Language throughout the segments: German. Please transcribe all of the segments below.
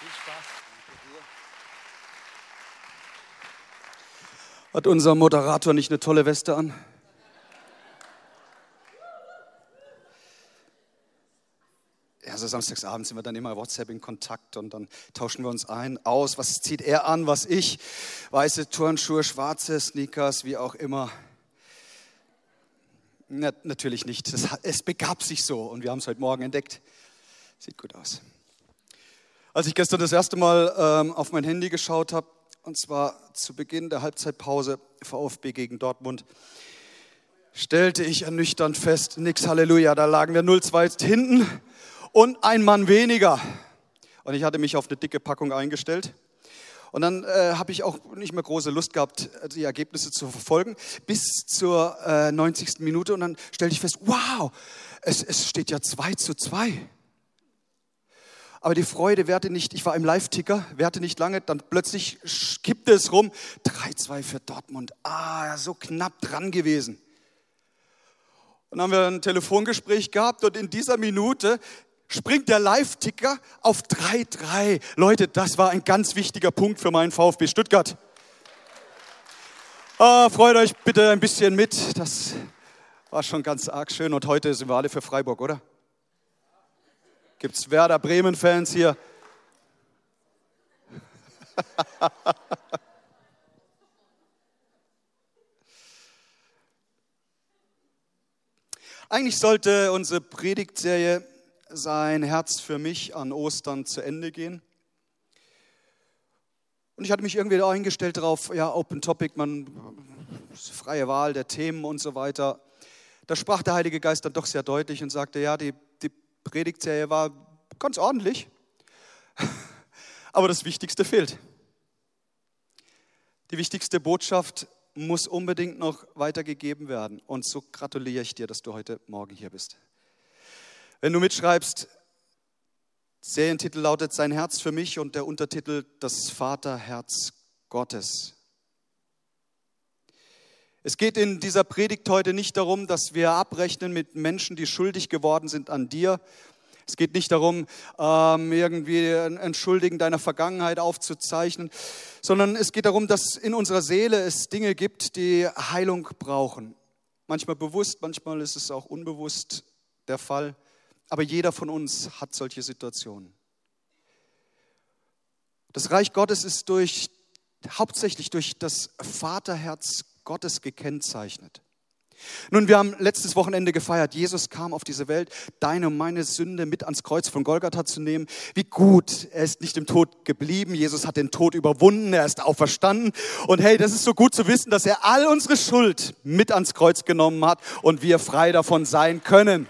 Viel Spaß. Hat unser Moderator nicht eine tolle Weste an? Ja, so samstagsabends sind wir dann immer WhatsApp in Kontakt und dann tauschen wir uns ein, aus. Was zieht er an, was ich? Weiße Turnschuhe, schwarze Sneakers, wie auch immer. Na, natürlich nicht. Es, es begab sich so und wir haben es heute Morgen entdeckt. Sieht gut aus. Als ich gestern das erste Mal ähm, auf mein Handy geschaut habe, und zwar zu Beginn der Halbzeitpause VfB gegen Dortmund, stellte ich ernüchternd fest, nix Halleluja, da lagen wir 0-2 hinten und ein Mann weniger. Und ich hatte mich auf eine dicke Packung eingestellt. Und dann äh, habe ich auch nicht mehr große Lust gehabt, die Ergebnisse zu verfolgen, bis zur äh, 90. Minute. Und dann stellte ich fest, wow, es, es steht ja 2 zu 2. Aber die Freude währte nicht, ich war im Live-Ticker, währte nicht lange, dann plötzlich kippte es rum. 3-2 für Dortmund. Ah, so knapp dran gewesen. Und dann haben wir ein Telefongespräch gehabt und in dieser Minute springt der Live-Ticker auf 3-3. Leute, das war ein ganz wichtiger Punkt für meinen VfB Stuttgart. Ah, freut euch bitte ein bisschen mit. Das war schon ganz arg schön. Und heute sind wir alle für Freiburg, oder? Gibt es Werder Bremen-Fans hier? Eigentlich sollte unsere Predigtserie sein Herz für mich an Ostern zu Ende gehen. Und ich hatte mich irgendwie eingestellt darauf, ja, Open Topic, man, freie Wahl der Themen und so weiter. Da sprach der Heilige Geist dann doch sehr deutlich und sagte, ja, die, die Predigtserie war ganz ordentlich, aber das Wichtigste fehlt. Die wichtigste Botschaft muss unbedingt noch weitergegeben werden. Und so gratuliere ich dir, dass du heute Morgen hier bist. Wenn du mitschreibst, Serientitel lautet Sein Herz für mich und der Untertitel Das Vaterherz Gottes. Es geht in dieser Predigt heute nicht darum, dass wir abrechnen mit Menschen, die schuldig geworden sind an dir. Es geht nicht darum, ähm, irgendwie ein Schuldigen deiner Vergangenheit aufzuzeichnen, sondern es geht darum, dass in unserer Seele es Dinge gibt, die Heilung brauchen. Manchmal bewusst, manchmal ist es auch unbewusst der Fall. Aber jeder von uns hat solche Situationen. Das Reich Gottes ist durch, hauptsächlich durch das Vaterherz Gottes gekennzeichnet. Nun, wir haben letztes Wochenende gefeiert, Jesus kam auf diese Welt, deine und meine Sünde mit ans Kreuz von Golgatha zu nehmen. Wie gut, er ist nicht im Tod geblieben, Jesus hat den Tod überwunden, er ist auferstanden. Und hey, das ist so gut zu wissen, dass er all unsere Schuld mit ans Kreuz genommen hat und wir frei davon sein können.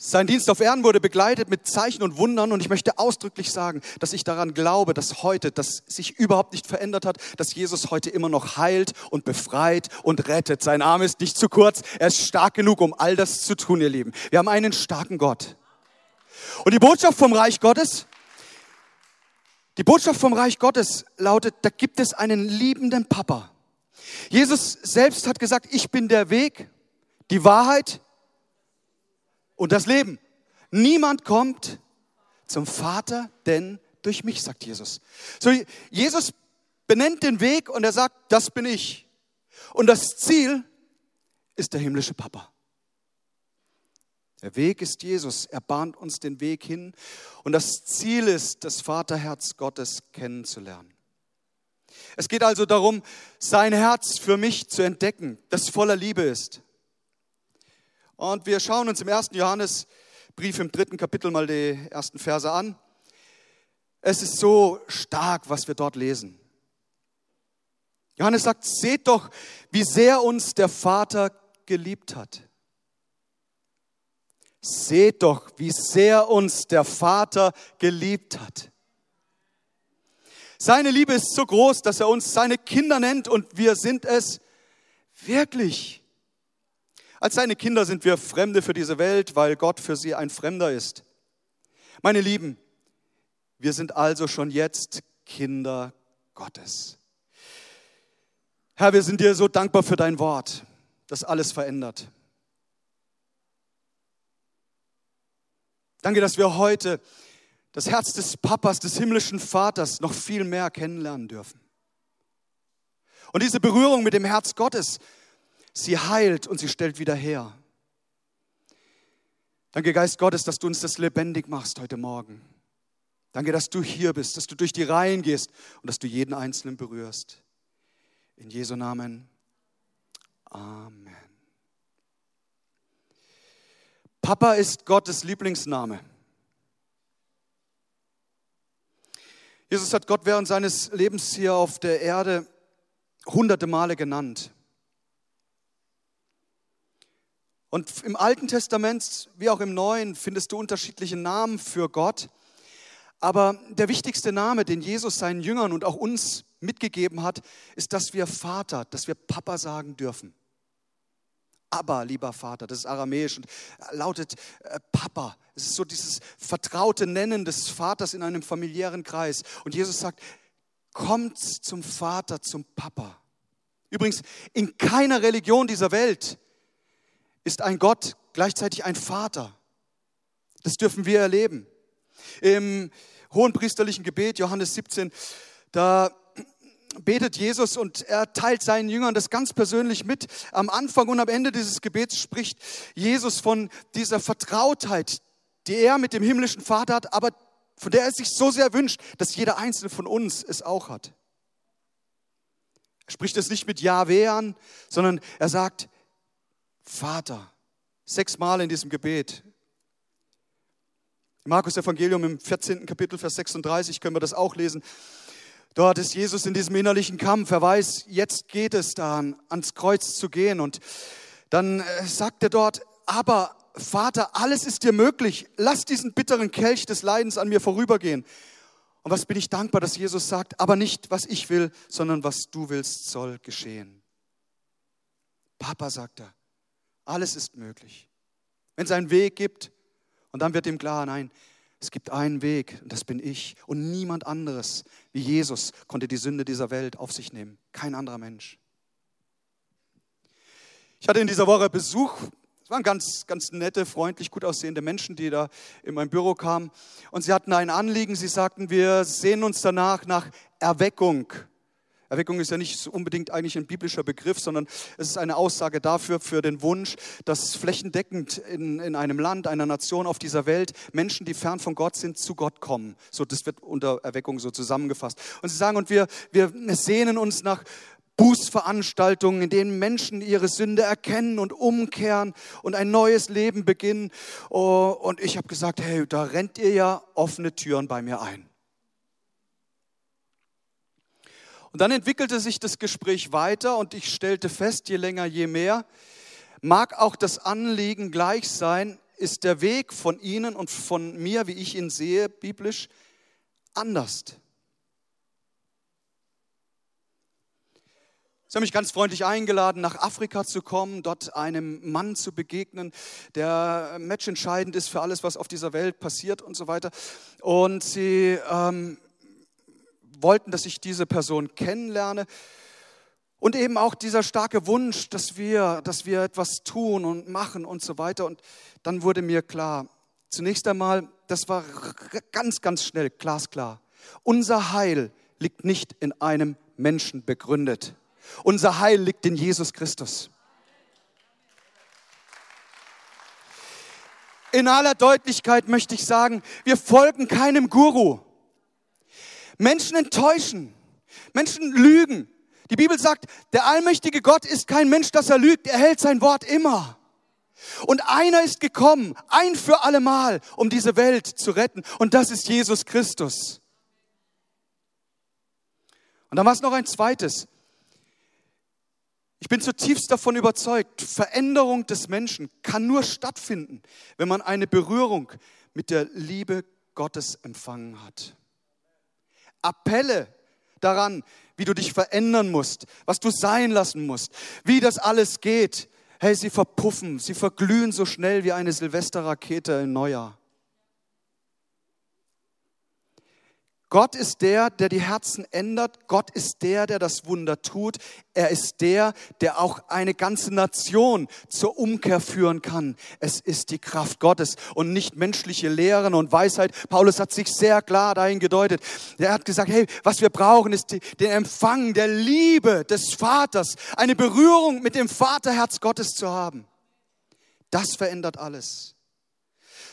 Sein Dienst auf Erden wurde begleitet mit Zeichen und Wundern und ich möchte ausdrücklich sagen, dass ich daran glaube, dass heute, das sich überhaupt nicht verändert hat, dass Jesus heute immer noch heilt und befreit und rettet. Sein Arm ist nicht zu kurz, er ist stark genug, um all das zu tun, ihr Lieben. Wir haben einen starken Gott. Und die Botschaft vom Reich Gottes, die Botschaft vom Reich Gottes lautet, da gibt es einen liebenden Papa. Jesus selbst hat gesagt, ich bin der Weg, die Wahrheit und das Leben. Niemand kommt zum Vater, denn durch mich, sagt Jesus. So, Jesus benennt den Weg und er sagt, das bin ich. Und das Ziel ist der himmlische Papa. Der Weg ist Jesus. Er bahnt uns den Weg hin. Und das Ziel ist, das Vaterherz Gottes kennenzulernen. Es geht also darum, sein Herz für mich zu entdecken, das voller Liebe ist. Und wir schauen uns im ersten Johannesbrief im dritten Kapitel mal die ersten Verse an. Es ist so stark, was wir dort lesen. Johannes sagt, seht doch, wie sehr uns der Vater geliebt hat. Seht doch, wie sehr uns der Vater geliebt hat. Seine Liebe ist so groß, dass er uns seine Kinder nennt und wir sind es wirklich. Als seine Kinder sind wir Fremde für diese Welt, weil Gott für sie ein Fremder ist. Meine Lieben, wir sind also schon jetzt Kinder Gottes. Herr, wir sind dir so dankbar für dein Wort, das alles verändert. Danke, dass wir heute das Herz des Papas, des himmlischen Vaters noch viel mehr kennenlernen dürfen. Und diese Berührung mit dem Herz Gottes, sie heilt und sie stellt wieder her. Danke, Geist Gottes, dass du uns das lebendig machst heute Morgen. Danke, dass du hier bist, dass du durch die Reihen gehst und dass du jeden Einzelnen berührst. In Jesu Namen. Amen. Papa ist Gottes Lieblingsname. Jesus hat Gott während seines Lebens hier auf der Erde hunderte Male genannt. Und im Alten Testament wie auch im Neuen findest du unterschiedliche Namen für Gott. Aber der wichtigste Name, den Jesus seinen Jüngern und auch uns mitgegeben hat, ist, dass wir Vater, dass wir Papa sagen dürfen. Aber, lieber Vater, das ist aramäisch und lautet äh, Papa. Es ist so dieses vertraute Nennen des Vaters in einem familiären Kreis. Und Jesus sagt, kommt zum Vater, zum Papa. Übrigens, in keiner Religion dieser Welt ist ein Gott gleichzeitig ein Vater. Das dürfen wir erleben. Im hohen priesterlichen Gebet, Johannes 17, da betet Jesus und er teilt seinen Jüngern das ganz persönlich mit. Am Anfang und am Ende dieses Gebets spricht Jesus von dieser Vertrautheit, die er mit dem himmlischen Vater hat, aber von der er sich so sehr wünscht, dass jeder einzelne von uns es auch hat. Er spricht es nicht mit Jahwe an, sondern er sagt, Vater. Sechsmal in diesem Gebet. Im Markus Evangelium im 14. Kapitel, Vers 36 können wir das auch lesen. Dort ist Jesus in diesem innerlichen Kampf. Er weiß, jetzt geht es daran, ans Kreuz zu gehen. Und dann äh, sagt er dort, aber Vater, alles ist dir möglich. Lass diesen bitteren Kelch des Leidens an mir vorübergehen. Und was bin ich dankbar, dass Jesus sagt, aber nicht, was ich will, sondern was du willst, soll geschehen. Papa, sagt er, alles ist möglich. Wenn es einen Weg gibt, und dann wird ihm klar, nein, es gibt einen Weg, und das bin ich. Und niemand anderes wie Jesus konnte die Sünde dieser Welt auf sich nehmen. Kein anderer Mensch. Ich hatte in dieser Woche Besuch. Es waren ganz, ganz nette, freundlich, gut aussehende Menschen, die da in mein Büro kamen. Und sie hatten ein Anliegen. Sie sagten, wir sehen uns danach nach Erweckung. Erweckung ist ja nicht unbedingt eigentlich ein biblischer Begriff, sondern es ist eine Aussage dafür, für den Wunsch, dass flächendeckend in, in einem Land, einer Nation auf dieser Welt Menschen, die fern von Gott sind, zu Gott kommen. So, das wird unter Erweckung so zusammengefasst. Und sie sagen, und wir, wir sehnen uns nach Bußveranstaltungen, in denen Menschen ihre Sünde erkennen und umkehren und ein neues Leben beginnen. Oh, und ich habe gesagt, hey, da rennt ihr ja offene Türen bei mir ein. Und dann entwickelte sich das Gespräch weiter und ich stellte fest, je länger, je mehr, mag auch das Anliegen gleich sein, ist der Weg von Ihnen und von mir, wie ich ihn sehe, biblisch, anders. Sie haben mich ganz freundlich eingeladen, nach Afrika zu kommen, dort einem Mann zu begegnen, der matchentscheidend ist für alles, was auf dieser Welt passiert und so weiter. Und sie ähm, wollten, dass ich diese Person kennenlerne. Und eben auch dieser starke Wunsch, dass wir, dass wir etwas tun und machen und so weiter. Und dann wurde mir klar, zunächst einmal, das war ganz, ganz schnell, glasklar. Unser Heil liegt nicht in einem Menschen begründet. Unser Heil liegt in Jesus Christus. In aller Deutlichkeit möchte ich sagen, wir folgen keinem Guru. Menschen enttäuschen. Menschen lügen. Die Bibel sagt, der allmächtige Gott ist kein Mensch, dass er lügt. Er hält sein Wort immer. Und einer ist gekommen, ein für allemal, um diese Welt zu retten. Und das ist Jesus Christus. Und dann war es noch ein zweites. Ich bin zutiefst davon überzeugt, Veränderung des Menschen kann nur stattfinden, wenn man eine Berührung mit der Liebe Gottes empfangen hat. Appelle daran, wie du dich verändern musst, was du sein lassen musst, wie das alles geht. Hey, sie verpuffen, sie verglühen so schnell wie eine Silvesterrakete im Neujahr. Gott ist der, der die Herzen ändert. Gott ist der, der das Wunder tut. Er ist der, der auch eine ganze Nation zur Umkehr führen kann. Es ist die Kraft Gottes und nicht menschliche Lehren und Weisheit. Paulus hat sich sehr klar dahin gedeutet. Er hat gesagt, hey, was wir brauchen, ist den Empfang der Liebe des Vaters, eine Berührung mit dem Vaterherz Gottes zu haben. Das verändert alles.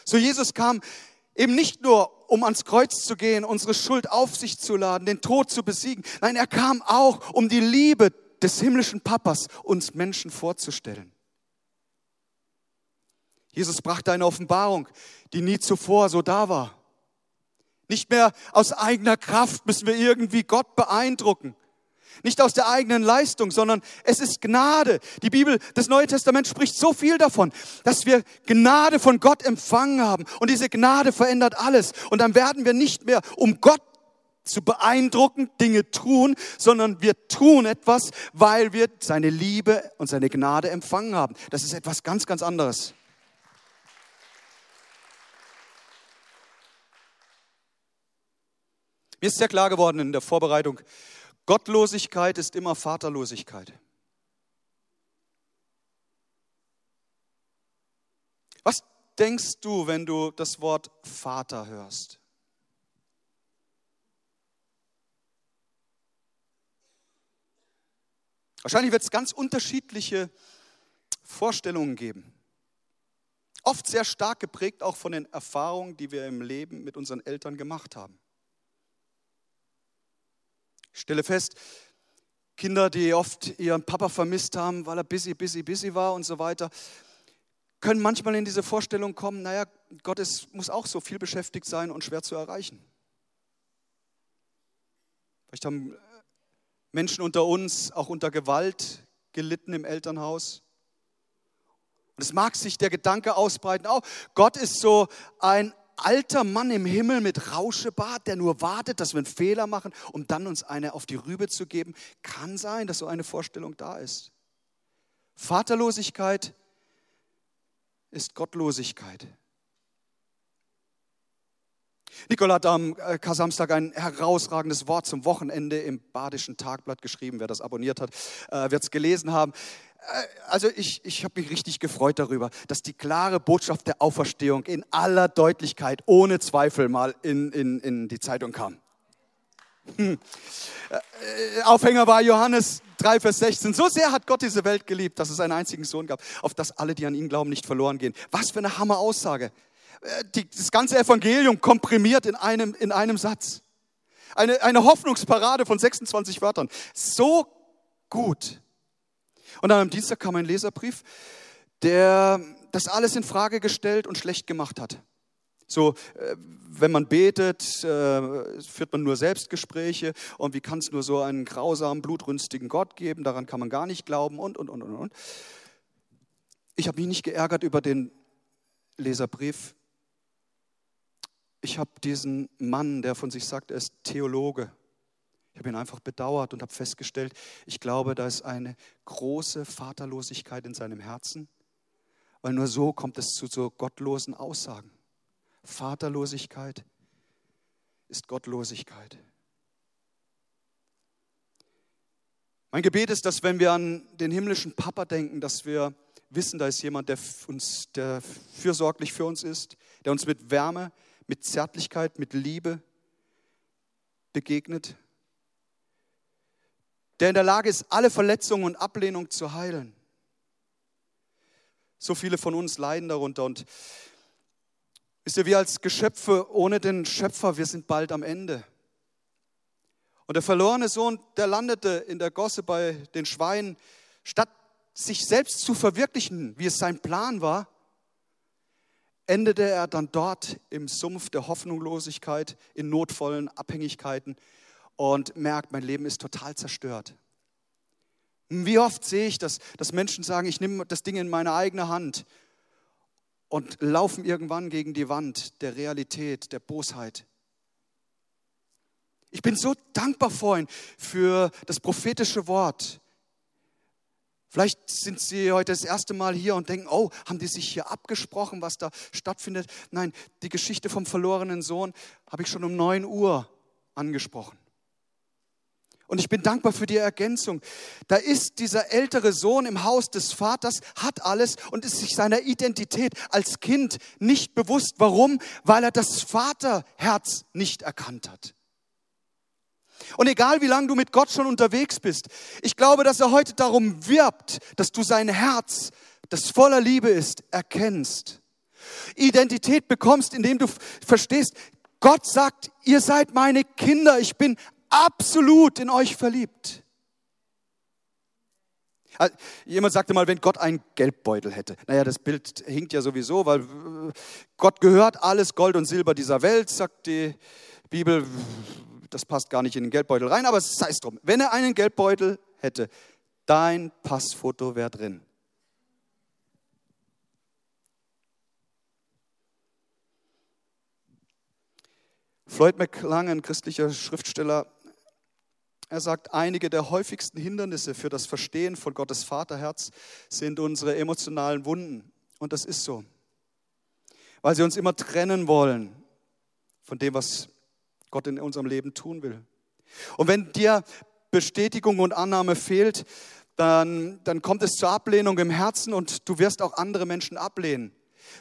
So Jesus kam eben nicht nur um ans Kreuz zu gehen, unsere Schuld auf sich zu laden, den Tod zu besiegen. Nein, er kam auch, um die Liebe des himmlischen Papas uns Menschen vorzustellen. Jesus brachte eine Offenbarung, die nie zuvor so da war. Nicht mehr aus eigener Kraft müssen wir irgendwie Gott beeindrucken. Nicht aus der eigenen Leistung, sondern es ist Gnade. Die Bibel, das Neue Testament spricht so viel davon, dass wir Gnade von Gott empfangen haben. Und diese Gnade verändert alles. Und dann werden wir nicht mehr, um Gott zu beeindrucken, Dinge tun, sondern wir tun etwas, weil wir seine Liebe und seine Gnade empfangen haben. Das ist etwas ganz, ganz anderes. Mir ist sehr klar geworden in der Vorbereitung Gottlosigkeit ist immer Vaterlosigkeit. Was denkst du, wenn du das Wort Vater hörst? Wahrscheinlich wird es ganz unterschiedliche Vorstellungen geben. Oft sehr stark geprägt auch von den Erfahrungen, die wir im Leben mit unseren Eltern gemacht haben. Ich stelle fest, Kinder, die oft ihren Papa vermisst haben, weil er busy, busy, busy war und so weiter, können manchmal in diese Vorstellung kommen, naja, Gott ist, muss auch so viel beschäftigt sein und schwer zu erreichen. Vielleicht haben Menschen unter uns auch unter Gewalt gelitten im Elternhaus. Und es mag sich der Gedanke ausbreiten, oh, Gott ist so ein alter Mann im Himmel mit Rauschebart, der nur wartet, dass wir einen Fehler machen, um dann uns eine auf die Rübe zu geben. Kann sein, dass so eine Vorstellung da ist. Vaterlosigkeit ist Gottlosigkeit. Nikola hat am äh, Kasamstag ein herausragendes Wort zum Wochenende im Badischen Tagblatt geschrieben. Wer das abonniert hat, äh, wird es gelesen haben. Äh, also ich, ich habe mich richtig gefreut darüber, dass die klare Botschaft der Auferstehung in aller Deutlichkeit, ohne Zweifel mal in, in, in die Zeitung kam. Hm. Äh, Aufhänger war Johannes 3, Vers 16. So sehr hat Gott diese Welt geliebt, dass es einen einzigen Sohn gab, auf dass alle, die an ihn glauben, nicht verloren gehen. Was für eine Hammer-Aussage. Äh, das ganze Evangelium komprimiert in einem, in einem Satz. Eine, eine Hoffnungsparade von 26 Wörtern. So gut. Und dann am Dienstag kam ein Leserbrief, der das alles in Frage gestellt und schlecht gemacht hat. So, äh, wenn man betet, äh, führt man nur Selbstgespräche und wie kann es nur so einen grausamen, blutrünstigen Gott geben? Daran kann man gar nicht glauben und, und, und, und, und. Ich habe mich nicht geärgert über den Leserbrief. Ich habe diesen Mann, der von sich sagt, er ist Theologe, ich habe ihn einfach bedauert und habe festgestellt, ich glaube, da ist eine große Vaterlosigkeit in seinem Herzen, weil nur so kommt es zu so gottlosen Aussagen. Vaterlosigkeit ist Gottlosigkeit. Mein Gebet ist, dass wenn wir an den himmlischen Papa denken, dass wir wissen, da ist jemand, der uns, der fürsorglich für uns ist, der uns mit Wärme, mit Zärtlichkeit, mit Liebe begegnet der in der Lage ist, alle Verletzungen und Ablehnung zu heilen. So viele von uns leiden darunter und wisst ihr, wir als Geschöpfe ohne den Schöpfer, wir sind bald am Ende. Und der verlorene Sohn, der landete in der Gosse bei den Schweinen, statt sich selbst zu verwirklichen, wie es sein Plan war, endete er dann dort im Sumpf der Hoffnungslosigkeit, in notvollen Abhängigkeiten, und merkt, mein Leben ist total zerstört. Wie oft sehe ich das, dass Menschen sagen, ich nehme das Ding in meine eigene Hand und laufen irgendwann gegen die Wand der Realität, der Bosheit. Ich bin so dankbar vorhin für das prophetische Wort. Vielleicht sind Sie heute das erste Mal hier und denken, oh, haben die sich hier abgesprochen, was da stattfindet? Nein, die Geschichte vom verlorenen Sohn habe ich schon um 9 Uhr angesprochen. Und ich bin dankbar für die Ergänzung. Da ist dieser ältere Sohn im Haus des Vaters, hat alles und ist sich seiner Identität als Kind nicht bewusst. Warum? Weil er das Vaterherz nicht erkannt hat. Und egal wie lange du mit Gott schon unterwegs bist, ich glaube, dass er heute darum wirbt, dass du sein Herz, das voller Liebe ist, erkennst. Identität bekommst, indem du verstehst, Gott sagt, ihr seid meine Kinder, ich bin absolut in euch verliebt. Also, jemand sagte mal, wenn Gott einen Geldbeutel hätte. Naja, das Bild hinkt ja sowieso, weil äh, Gott gehört alles Gold und Silber dieser Welt, sagt die Bibel. Das passt gar nicht in den Geldbeutel rein, aber sei es drum. Wenn er einen Geldbeutel hätte, dein Passfoto wäre drin. Floyd McClung, ein christlicher Schriftsteller, er sagt, einige der häufigsten Hindernisse für das Verstehen von Gottes Vaterherz sind unsere emotionalen Wunden. Und das ist so. Weil sie uns immer trennen wollen von dem, was Gott in unserem Leben tun will. Und wenn dir Bestätigung und Annahme fehlt, dann, dann kommt es zur Ablehnung im Herzen und du wirst auch andere Menschen ablehnen.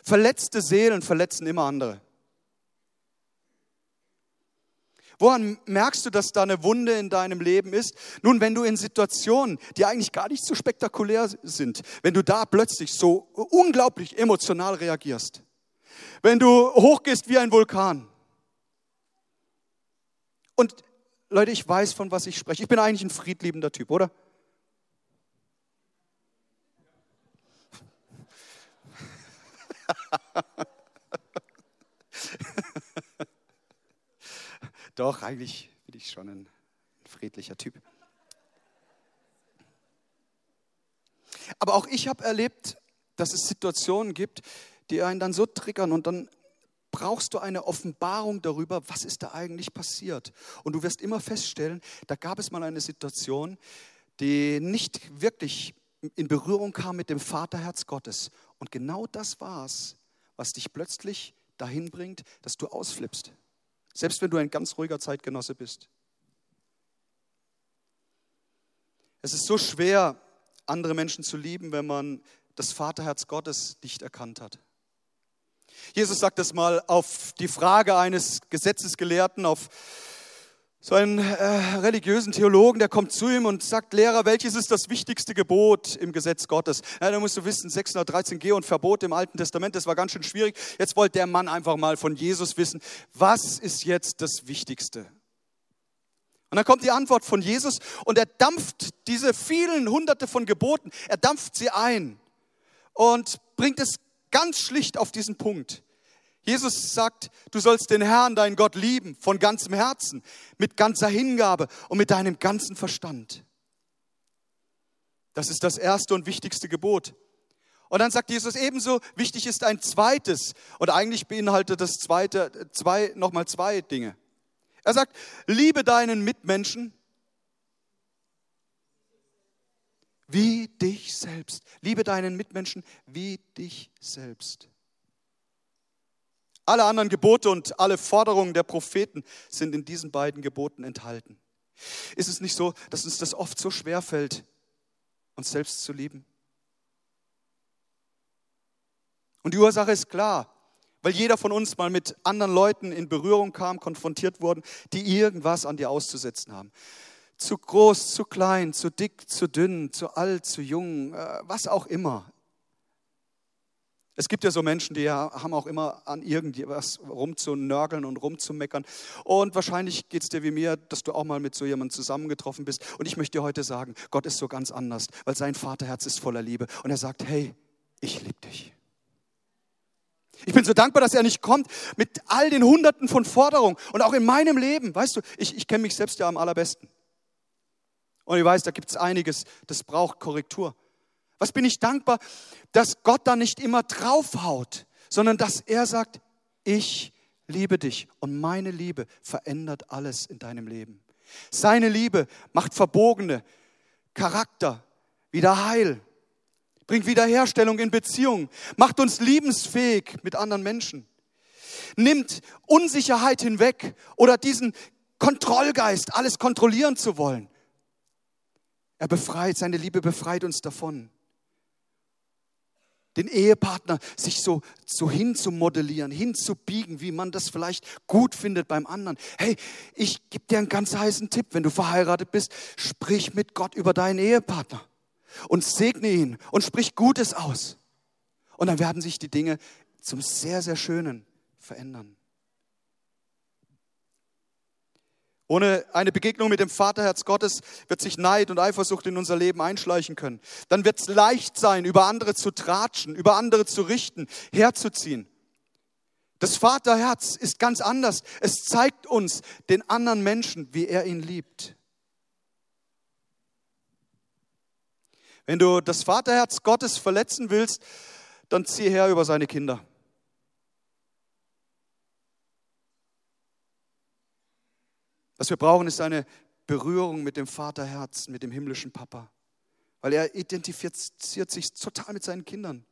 Verletzte Seelen verletzen immer andere. Woran merkst du, dass da eine Wunde in deinem Leben ist? Nun, wenn du in Situationen, die eigentlich gar nicht so spektakulär sind, wenn du da plötzlich so unglaublich emotional reagierst, wenn du hochgehst wie ein Vulkan. Und Leute, ich weiß, von was ich spreche. Ich bin eigentlich ein friedliebender Typ, oder? Doch, eigentlich bin ich schon ein friedlicher Typ. Aber auch ich habe erlebt, dass es Situationen gibt, die einen dann so triggern und dann brauchst du eine Offenbarung darüber, was ist da eigentlich passiert. Und du wirst immer feststellen, da gab es mal eine Situation, die nicht wirklich in Berührung kam mit dem Vaterherz Gottes. Und genau das war es, was dich plötzlich dahin bringt, dass du ausflippst. Selbst wenn du ein ganz ruhiger Zeitgenosse bist. Es ist so schwer, andere Menschen zu lieben, wenn man das Vaterherz Gottes nicht erkannt hat. Jesus sagt das mal auf die Frage eines Gesetzesgelehrten, auf so einen äh, religiösen Theologen, der kommt zu ihm und sagt, Lehrer, welches ist das wichtigste Gebot im Gesetz Gottes? Ja, da musst du wissen, 613 G und Verbot im Alten Testament, das war ganz schön schwierig. Jetzt wollte der Mann einfach mal von Jesus wissen, was ist jetzt das Wichtigste? Und dann kommt die Antwort von Jesus und er dampft diese vielen hunderte von Geboten, er dampft sie ein und bringt es ganz schlicht auf diesen Punkt. Jesus sagt, du sollst den Herrn, deinen Gott lieben, von ganzem Herzen, mit ganzer Hingabe und mit deinem ganzen Verstand. Das ist das erste und wichtigste Gebot. Und dann sagt Jesus ebenso, wichtig ist ein zweites. Und eigentlich beinhaltet das zweite, zwei, nochmal zwei Dinge. Er sagt, liebe deinen Mitmenschen wie dich selbst. Liebe deinen Mitmenschen wie dich selbst. Alle anderen Gebote und alle Forderungen der Propheten sind in diesen beiden Geboten enthalten. Ist es nicht so, dass uns das oft so schwer fällt, uns selbst zu lieben? Und die Ursache ist klar, weil jeder von uns mal mit anderen Leuten in Berührung kam, konfrontiert wurden, die irgendwas an dir auszusetzen haben. Zu groß, zu klein, zu dick, zu dünn, zu alt, zu jung, äh, was auch immer. Es gibt ja so Menschen, die haben auch immer an irgendwas rumzunörgeln und rumzumeckern. Und wahrscheinlich geht es dir wie mir, dass du auch mal mit so jemandem zusammengetroffen bist. Und ich möchte dir heute sagen, Gott ist so ganz anders, weil sein Vaterherz ist voller Liebe. Und er sagt, hey, ich liebe dich. Ich bin so dankbar, dass er nicht kommt mit all den Hunderten von Forderungen. Und auch in meinem Leben, weißt du, ich, ich kenne mich selbst ja am allerbesten. Und ich weiß, da gibt es einiges, das braucht Korrektur. Was bin ich dankbar, dass Gott da nicht immer draufhaut, sondern dass er sagt, ich liebe dich und meine Liebe verändert alles in deinem Leben. Seine Liebe macht verbogene Charakter wieder heil, bringt Wiederherstellung in Beziehungen, macht uns liebensfähig mit anderen Menschen, nimmt Unsicherheit hinweg oder diesen Kontrollgeist, alles kontrollieren zu wollen. Er befreit, seine Liebe befreit uns davon. Den Ehepartner sich so, so hinzumodellieren, hinzubiegen, wie man das vielleicht gut findet beim anderen. Hey, ich gebe dir einen ganz heißen Tipp. Wenn du verheiratet bist, sprich mit Gott über deinen Ehepartner und segne ihn und sprich Gutes aus. Und dann werden sich die Dinge zum sehr, sehr Schönen verändern. Ohne eine Begegnung mit dem Vaterherz Gottes wird sich Neid und Eifersucht in unser Leben einschleichen können. Dann wird es leicht sein, über andere zu tratschen, über andere zu richten, herzuziehen. Das Vaterherz ist ganz anders. Es zeigt uns den anderen Menschen, wie er ihn liebt. Wenn du das Vaterherz Gottes verletzen willst, dann zieh her über seine Kinder. Was wir brauchen, ist eine Berührung mit dem Vaterherzen, mit dem himmlischen Papa. Weil er identifiziert sich total mit seinen Kindern.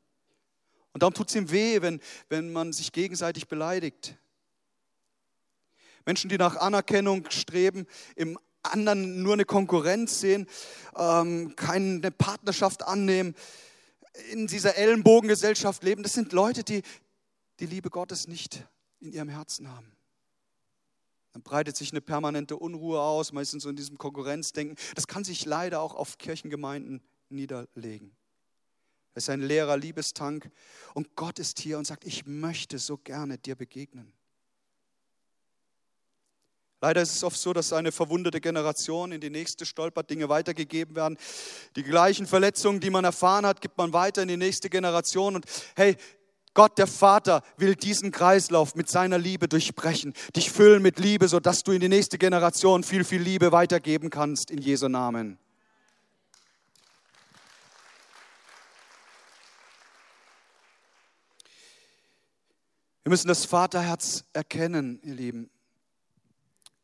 Und darum tut es ihm weh, wenn, wenn man sich gegenseitig beleidigt. Menschen, die nach Anerkennung streben, im anderen nur eine Konkurrenz sehen, ähm, keine Partnerschaft annehmen, in dieser Ellenbogengesellschaft leben, das sind Leute, die die Liebe Gottes nicht in ihrem Herzen haben. Dann breitet sich eine permanente Unruhe aus, meistens so in diesem Konkurrenzdenken. Das kann sich leider auch auf Kirchengemeinden niederlegen. Es ist ein leerer Liebestank und Gott ist hier und sagt, ich möchte so gerne dir begegnen. Leider ist es oft so, dass eine verwundete Generation in die nächste stolpert, Dinge weitergegeben werden. Die gleichen Verletzungen, die man erfahren hat, gibt man weiter in die nächste Generation. Und hey, Gott, der Vater, will diesen Kreislauf mit seiner Liebe durchbrechen, dich füllen mit Liebe, sodass du in die nächste Generation viel, viel Liebe weitergeben kannst, in Jesu Namen. Wir müssen das Vaterherz erkennen, ihr Lieben.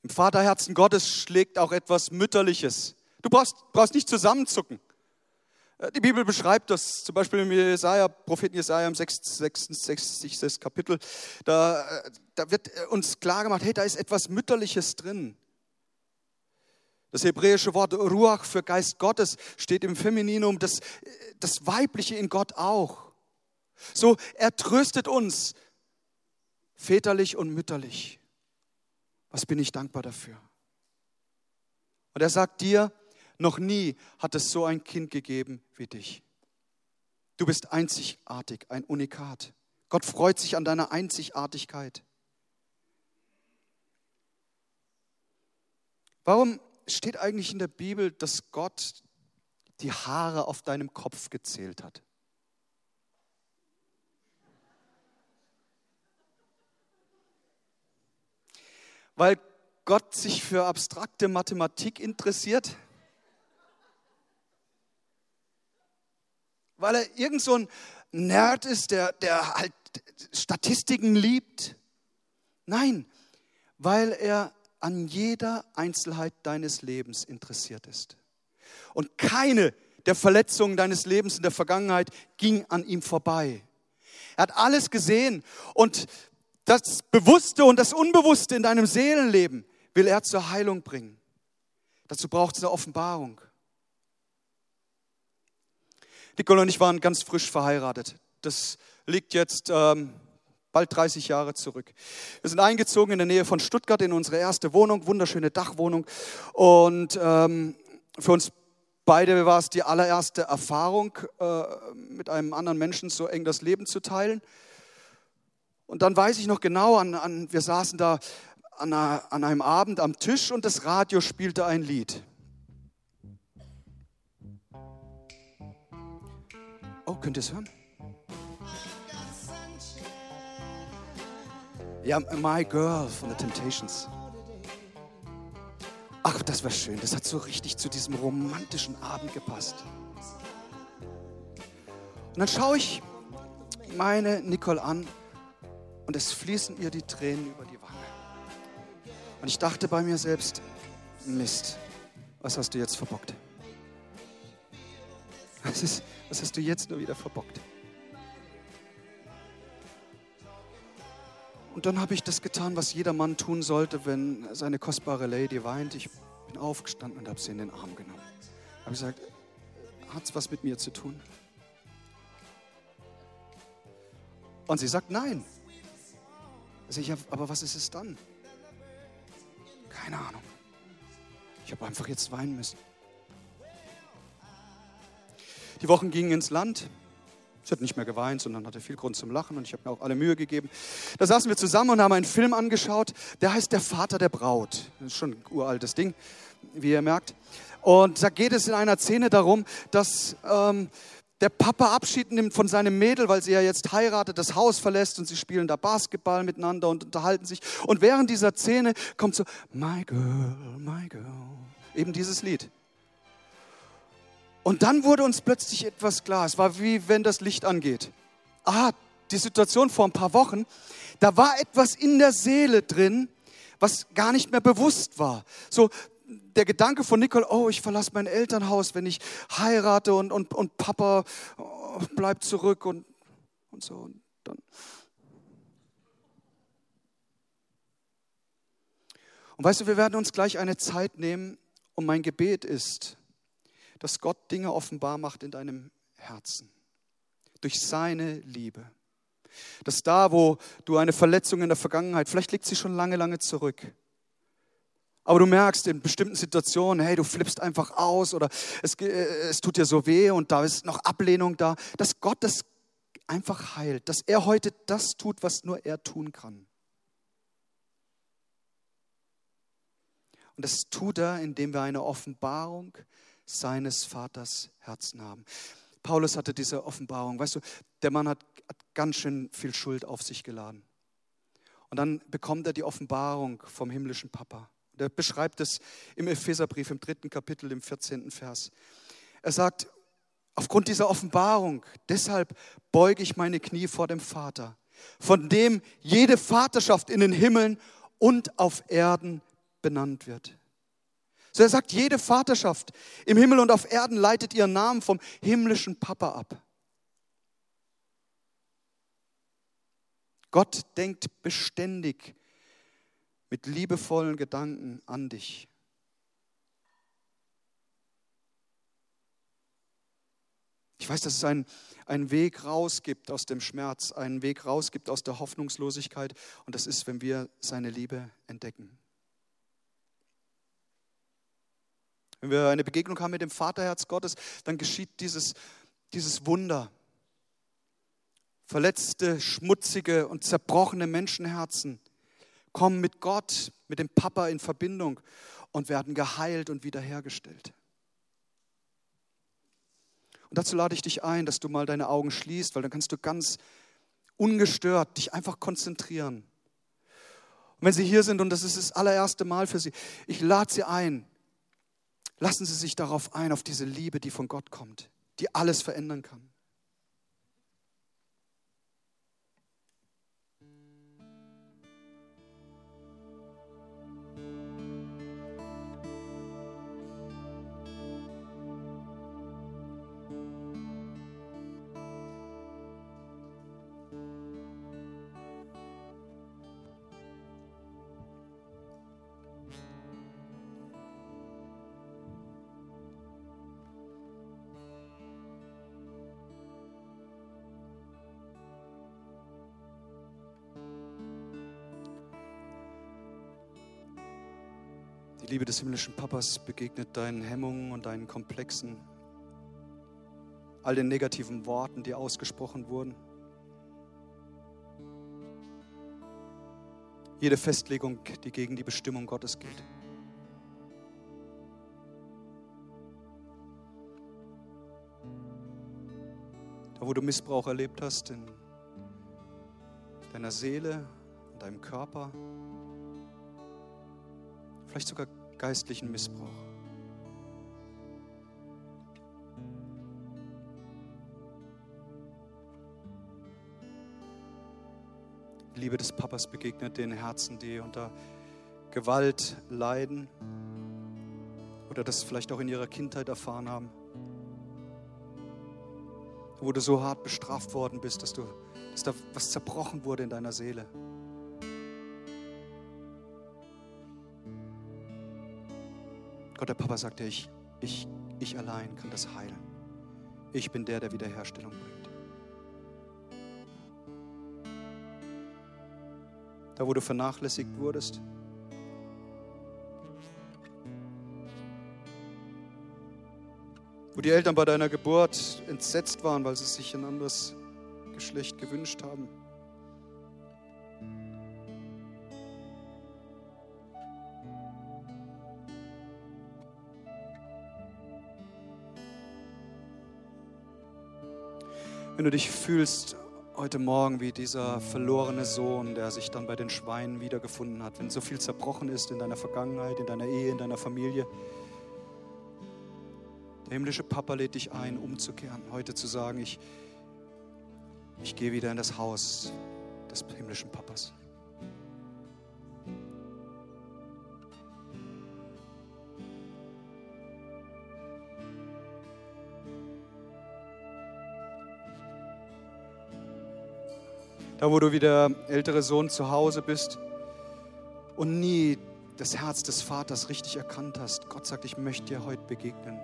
Im Vaterherzen Gottes schlägt auch etwas Mütterliches. Du brauchst, brauchst nicht zusammenzucken. Äh, die Bibel beschreibt das, zum Beispiel im Jesaja, Propheten Jesaja im 66. Kapitel. Da, äh, da wird uns klar gemacht, hey, da ist etwas Mütterliches drin. Das hebräische Wort Ruach für Geist Gottes steht im Femininum, das, das Weibliche in Gott auch. So, er tröstet uns väterlich und mütterlich. Was bin ich dankbar dafür? Und er sagt dir, noch nie hat es so ein Kind gegeben wie dich. Du bist einzigartig, ein Unikat. Gott freut sich an deiner Einzigartigkeit. Warum steht eigentlich in der Bibel, dass Gott die Haare auf deinem Kopf gezählt hat? Weil Gott sich für abstrakte Mathematik interessiert? Weil er irgend so ein Nerd ist, der, der halt Statistiken liebt. Nein, weil er an jeder Einzelheit deines Lebens interessiert ist. Und keine der Verletzungen deines Lebens in der Vergangenheit ging an ihm vorbei. Er hat alles gesehen und das Bewusste und das Unbewusste in deinem Seelenleben will er zur Heilung bringen. Dazu braucht es eine Offenbarung. Nicole und ich waren ganz frisch verheiratet. Das liegt jetzt ähm, bald 30 Jahre zurück. Wir sind eingezogen in der Nähe von Stuttgart in unsere erste Wohnung, wunderschöne Dachwohnung. Und ähm, für uns beide war es die allererste Erfahrung, äh, mit einem anderen Menschen so eng das Leben zu teilen. Und dann weiß ich noch genau, an, an, wir saßen da an, einer, an einem Abend am Tisch und das Radio spielte ein Lied. Könnt ihr es hören? Ja, My Girl von The Temptations. Ach, das war schön. Das hat so richtig zu diesem romantischen Abend gepasst. Und dann schaue ich meine Nicole an und es fließen ihr die Tränen über die Wange. Und ich dachte bei mir selbst, Mist, was hast du jetzt verbockt? Was, ist, was hast du jetzt nur wieder verbockt? Und dann habe ich das getan, was jeder Mann tun sollte, wenn seine kostbare Lady weint. Ich bin aufgestanden und habe sie in den Arm genommen. Habe gesagt, hat es was mit mir zu tun? Und sie sagt nein. Also ich, aber was ist es dann? Keine Ahnung. Ich habe einfach jetzt weinen müssen. Die Wochen gingen ins Land. Sie hat nicht mehr geweint, sondern hatte viel Grund zum Lachen und ich habe mir auch alle Mühe gegeben. Da saßen wir zusammen und haben einen Film angeschaut, der heißt Der Vater der Braut. Das ist schon ein uraltes Ding, wie ihr merkt. Und da geht es in einer Szene darum, dass ähm, der Papa Abschied nimmt von seinem Mädel, weil sie ja jetzt heiratet, das Haus verlässt und sie spielen da Basketball miteinander und unterhalten sich. Und während dieser Szene kommt so, My Girl, My Girl, eben dieses Lied. Und dann wurde uns plötzlich etwas klar. Es war wie wenn das Licht angeht. Ah, die Situation vor ein paar Wochen, da war etwas in der Seele drin, was gar nicht mehr bewusst war. So, der Gedanke von Nicole, oh, ich verlasse mein Elternhaus, wenn ich heirate und, und, und Papa oh, bleibt zurück und, und so. Und dann. Und weißt du, wir werden uns gleich eine Zeit nehmen und mein Gebet ist, dass Gott Dinge offenbar macht in deinem Herzen. Durch seine Liebe. Dass da, wo du eine Verletzung in der Vergangenheit, vielleicht liegt sie schon lange, lange zurück, aber du merkst in bestimmten Situationen, hey, du flippst einfach aus oder es, äh, es tut dir so weh und da ist noch Ablehnung da, dass Gott das einfach heilt, dass er heute das tut, was nur er tun kann. Und das tut er, indem wir eine Offenbarung seines Vaters Herzen haben. Paulus hatte diese Offenbarung. Weißt du, der Mann hat, hat ganz schön viel Schuld auf sich geladen. Und dann bekommt er die Offenbarung vom himmlischen Papa. Der beschreibt es im Epheserbrief im dritten Kapitel, im 14. Vers. Er sagt, aufgrund dieser Offenbarung, deshalb beuge ich meine Knie vor dem Vater, von dem jede Vaterschaft in den Himmeln und auf Erden benannt wird. So er sagt, jede Vaterschaft im Himmel und auf Erden leitet ihren Namen vom himmlischen Papa ab. Gott denkt beständig mit liebevollen Gedanken an dich. Ich weiß, dass es einen, einen Weg raus gibt aus dem Schmerz, einen Weg raus gibt aus der Hoffnungslosigkeit. Und das ist, wenn wir seine Liebe entdecken. Wenn wir eine Begegnung haben mit dem Vaterherz Gottes, dann geschieht dieses, dieses Wunder. Verletzte, schmutzige und zerbrochene Menschenherzen kommen mit Gott, mit dem Papa in Verbindung und werden geheilt und wiederhergestellt. Und dazu lade ich dich ein, dass du mal deine Augen schließt, weil dann kannst du ganz ungestört dich einfach konzentrieren. Und wenn Sie hier sind und das ist das allererste Mal für Sie, ich lade Sie ein, lassen Sie sich darauf ein, auf diese Liebe, die von Gott kommt, die alles verändern kann. Liebe des himmlischen Papas begegnet deinen Hemmungen und deinen Komplexen, all den negativen Worten, die ausgesprochen wurden. Jede Festlegung, die gegen die Bestimmung Gottes geht. Da, wo du Missbrauch erlebt hast, in deiner Seele, in deinem Körper, vielleicht sogar geistlichen Missbrauch. Die Liebe des Papas begegnet den Herzen, die unter Gewalt leiden oder das vielleicht auch in ihrer Kindheit erfahren haben, wo du so hart bestraft worden bist, dass, du, dass da was zerbrochen wurde in deiner Seele. Gott der Papa sagt dir, ich, ich, ich allein kann das heilen. Ich bin der, der Wiederherstellung bringt. Da, wo du vernachlässigt wurdest, wo die Eltern bei deiner Geburt entsetzt waren, weil sie sich ein anderes Geschlecht gewünscht haben. Wenn du dich fühlst heute Morgen wie dieser verlorene Sohn, der sich dann bei den Schweinen wiedergefunden hat, wenn so viel zerbrochen ist in deiner Vergangenheit, in deiner Ehe, in deiner Familie, der himmlische Papa lädt dich ein, umzukehren, heute zu sagen, ich, ich gehe wieder in das Haus des himmlischen Papas. Da, wo du wie der ältere Sohn zu Hause bist und nie das Herz des Vaters richtig erkannt hast. Gott sagt, ich möchte dir heute begegnen.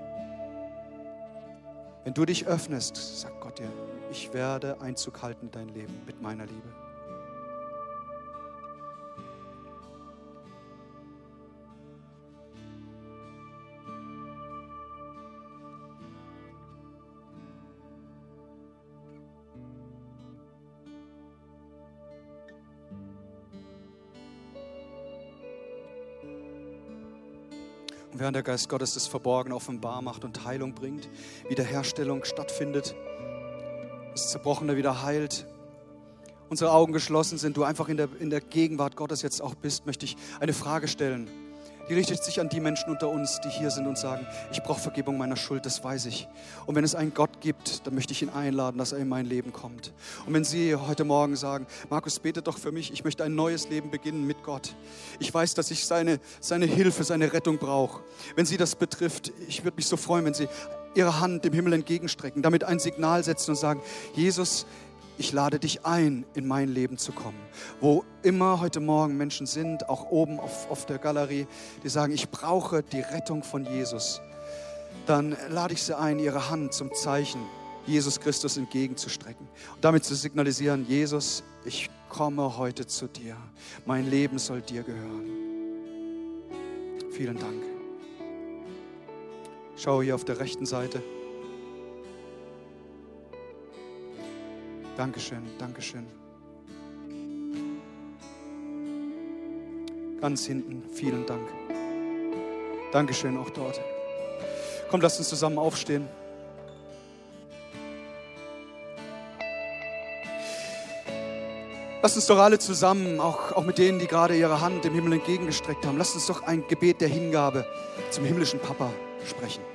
Wenn du dich öffnest, sagt Gott dir, ich werde Einzug halten in dein Leben mit meiner Liebe. Während der Geist Gottes das Verborgene offenbar macht und Heilung bringt, Wiederherstellung stattfindet, das Zerbrochene wieder heilt, unsere Augen geschlossen sind, du einfach in der, in der Gegenwart Gottes jetzt auch bist, möchte ich eine Frage stellen die richtet sich an die Menschen unter uns, die hier sind und sagen, ich brauche Vergebung meiner Schuld, das weiß ich. Und wenn es einen Gott gibt, dann möchte ich ihn einladen, dass er in mein Leben kommt. Und wenn Sie heute Morgen sagen, Markus, bete doch für mich, ich möchte ein neues Leben beginnen mit Gott. Ich weiß, dass ich seine, seine Hilfe, seine Rettung brauche. Wenn Sie das betrifft, ich würde mich so freuen, wenn Sie Ihre Hand dem Himmel entgegenstrecken, damit ein Signal setzen und sagen, Jesus, ich lade dich ein, in mein Leben zu kommen. Wo immer heute Morgen Menschen sind, auch oben auf, auf der Galerie, die sagen, ich brauche die Rettung von Jesus, dann lade ich sie ein, ihre Hand zum Zeichen Jesus Christus entgegenzustrecken und damit zu signalisieren, Jesus, ich komme heute zu dir. Mein Leben soll dir gehören. Vielen Dank. Schau hier auf der rechten Seite. Dankeschön, Dankeschön. Ganz hinten, vielen Dank. Dankeschön auch dort. Komm, lass uns zusammen aufstehen. Lass uns doch alle zusammen, auch, auch mit denen, die gerade ihre Hand dem Himmel entgegengestreckt haben, lass uns doch ein Gebet der Hingabe zum himmlischen Papa sprechen.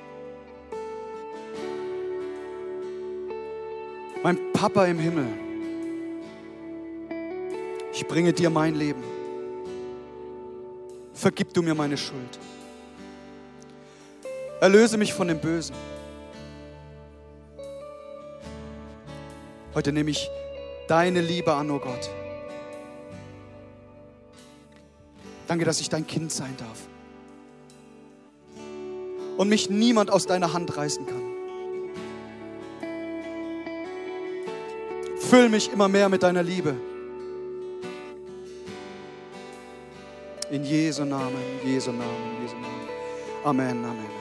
Papa im Himmel, ich bringe dir mein Leben. Vergib du mir meine Schuld. Erlöse mich von dem Bösen. Heute nehme ich deine Liebe an, oh Gott. Danke, dass ich dein Kind sein darf. Und mich niemand aus deiner Hand reißen kann. Füll mich immer mehr mit deiner Liebe. In Jesu Namen, in Jesu Namen, in Jesu Namen. Amen, Amen.